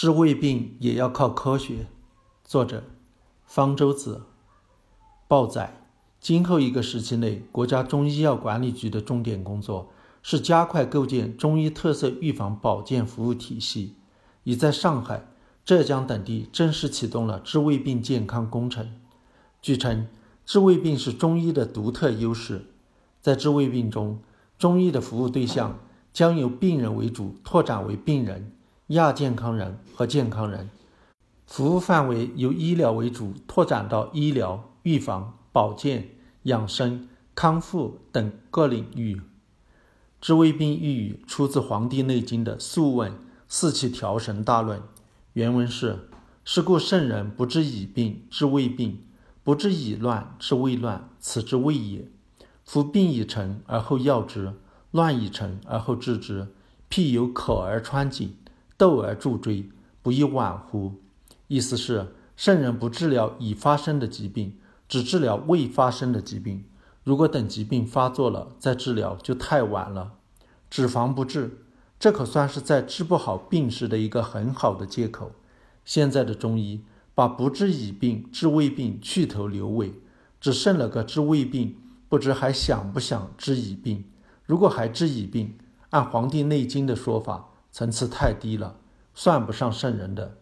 治胃病也要靠科学。作者：方舟子。报载：今后一个时期内，国家中医药管理局的重点工作是加快构建中医特色预防保健服务体系，已在上海、浙江等地正式启动了治胃病健康工程。据称，治胃病是中医的独特优势，在治胃病中，中医的服务对象将由病人为主，拓展为病人。亚健康人和健康人，服务范围由医疗为主，拓展到医疗、预防、保健、养生、康复等各领域。治胃病一语出自《黄帝内经》的《素问·四气调神大论》，原文是：“是故圣人不治已病，治未病；不治已乱，治未乱，此之谓也。夫病已成而后药之，乱已成而后治之，譬有口而穿井。”斗而助追，不亦晚乎？意思是，圣人不治疗已发生的疾病，只治疗未发生的疾病。如果等疾病发作了再治疗，就太晚了。只防不治，这可算是在治不好病时的一个很好的借口。现在的中医把不治已病、治未病去头留尾，只剩了个治未病，不知还想不想治已病？如果还治已病，按《黄帝内经》的说法。层次太低了，算不上圣人的。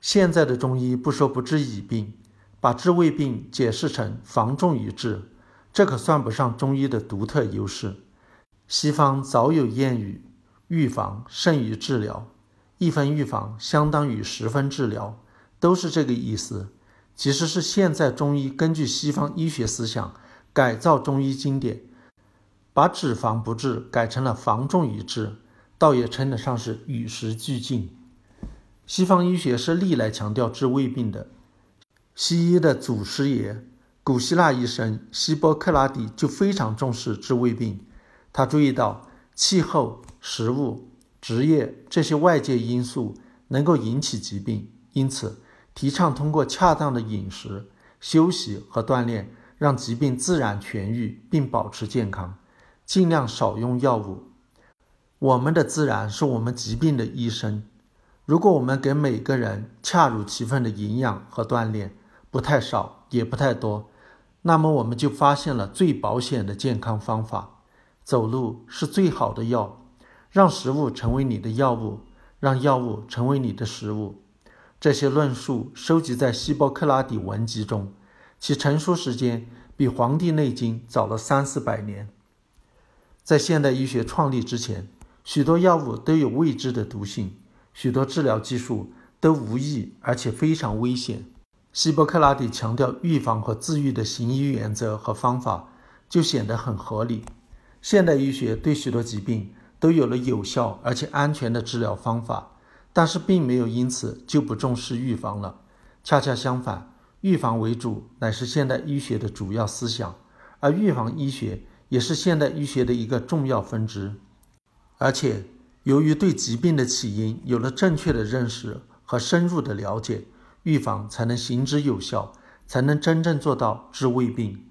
现在的中医不说不治已病，把治未病解释成防重于治，这可算不上中医的独特优势。西方早有谚语：“预防胜于治疗，一分预防相当于十分治疗”，都是这个意思。其实是现在中医根据西方医学思想改造中医经典，把“只防不治”改成了“防重于治”。倒也称得上是与时俱进。西方医学是历来强调治胃病的，西医的祖师爷古希腊医生希波克拉底就非常重视治胃病。他注意到气候、食物、职业这些外界因素能够引起疾病，因此提倡通过恰当的饮食、休息和锻炼，让疾病自然痊愈并保持健康，尽量少用药物。我们的自然是我们疾病的医生。如果我们给每个人恰如其分的营养和锻炼，不太少也不太多，那么我们就发现了最保险的健康方法。走路是最好的药，让食物成为你的药物，让药物成为你的食物。这些论述收集在希波克拉底文集中，其成书时间比《黄帝内经》早了三四百年。在现代医学创立之前。许多药物都有未知的毒性，许多治疗技术都无益而且非常危险。希波克拉底强调预防和自愈的行医原则和方法，就显得很合理。现代医学对许多疾病都有了有效而且安全的治疗方法，但是并没有因此就不重视预防了。恰恰相反，预防为主乃是现代医学的主要思想，而预防医学也是现代医学的一个重要分支。而且，由于对疾病的起因有了正确的认识和深入的了解，预防才能行之有效，才能真正做到治未病。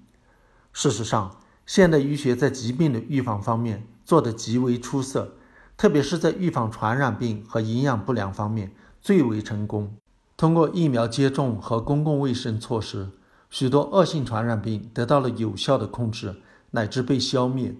事实上，现代医学在疾病的预防方面做得极为出色，特别是在预防传染病和营养不良方面最为成功。通过疫苗接种和公共卫生措施，许多恶性传染病得到了有效的控制，乃至被消灭。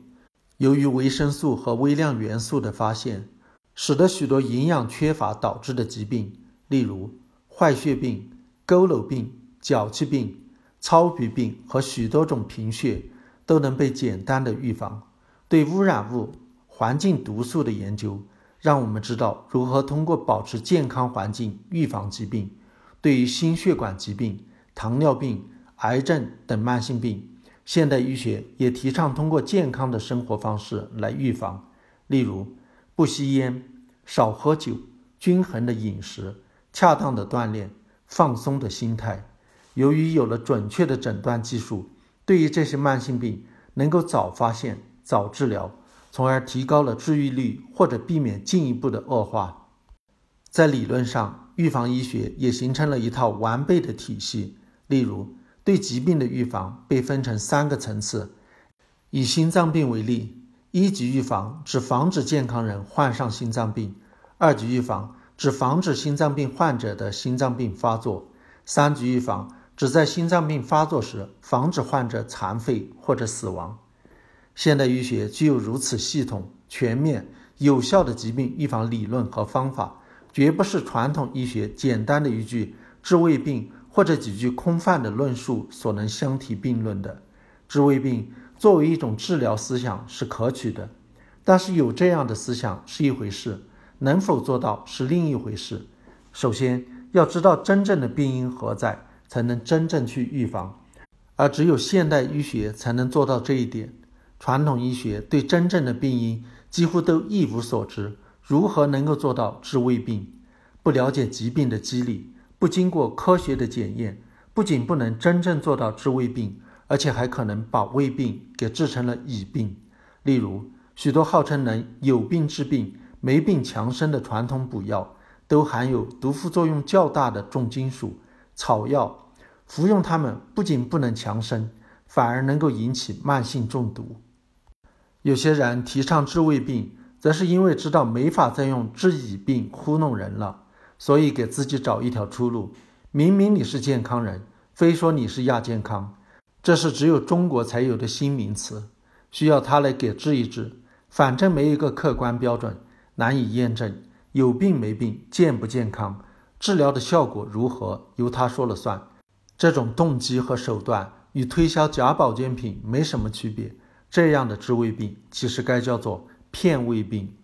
由于维生素和微量元素的发现，使得许多营养缺乏导致的疾病，例如坏血病、佝偻病、脚气病、糙皮病和许多种贫血，都能被简单的预防。对污染物、环境毒素的研究，让我们知道如何通过保持健康环境预防疾病。对于心血管疾病、糖尿病、癌症等慢性病。现代医学也提倡通过健康的生活方式来预防，例如不吸烟、少喝酒、均衡的饮食、恰当的锻炼、放松的心态。由于有了准确的诊断技术，对于这些慢性病能够早发现、早治疗，从而提高了治愈率或者避免进一步的恶化。在理论上，预防医学也形成了一套完备的体系，例如。对疾病的预防被分成三个层次。以心脏病为例，一级预防指防止健康人患上心脏病；二级预防指防止心脏病患者的心脏病发作；三级预防指在心脏病发作时防止患者残废或者死亡。现代医学具有如此系统、全面、有效的疾病预防理论和方法，绝不是传统医学简单的一句治胃病或者几句空泛的论述所能相提并论的。治胃病作为一种治疗思想是可取的，但是有这样的思想是一回事，能否做到是另一回事。首先要知道真正的病因何在，才能真正去预防，而只有现代医学才能做到这一点。传统医学对真正的病因几乎都一无所知，如何能够做到治胃病？不了解疾病的机理，不经过科学的检验，不仅不能真正做到治胃病，而且还可能把胃病给治成了乙病。例如，许多号称能有病治病、没病强身的传统补药，都含有毒副作用较大的重金属、草药，服用它们不仅不能强身，反而能够引起慢性中毒。有些人提倡治胃病，则是因为知道没法再用治乙病糊弄人了，所以给自己找一条出路。明明你是健康人，非说你是亚健康，这是只有中国才有的新名词，需要他来给治一治。反正没一个客观标准，难以验证有病没病、健不健康、治疗的效果如何，由他说了算。这种动机和手段与推销假保健品没什么区别。这样的治胃病，其实该叫做骗胃病。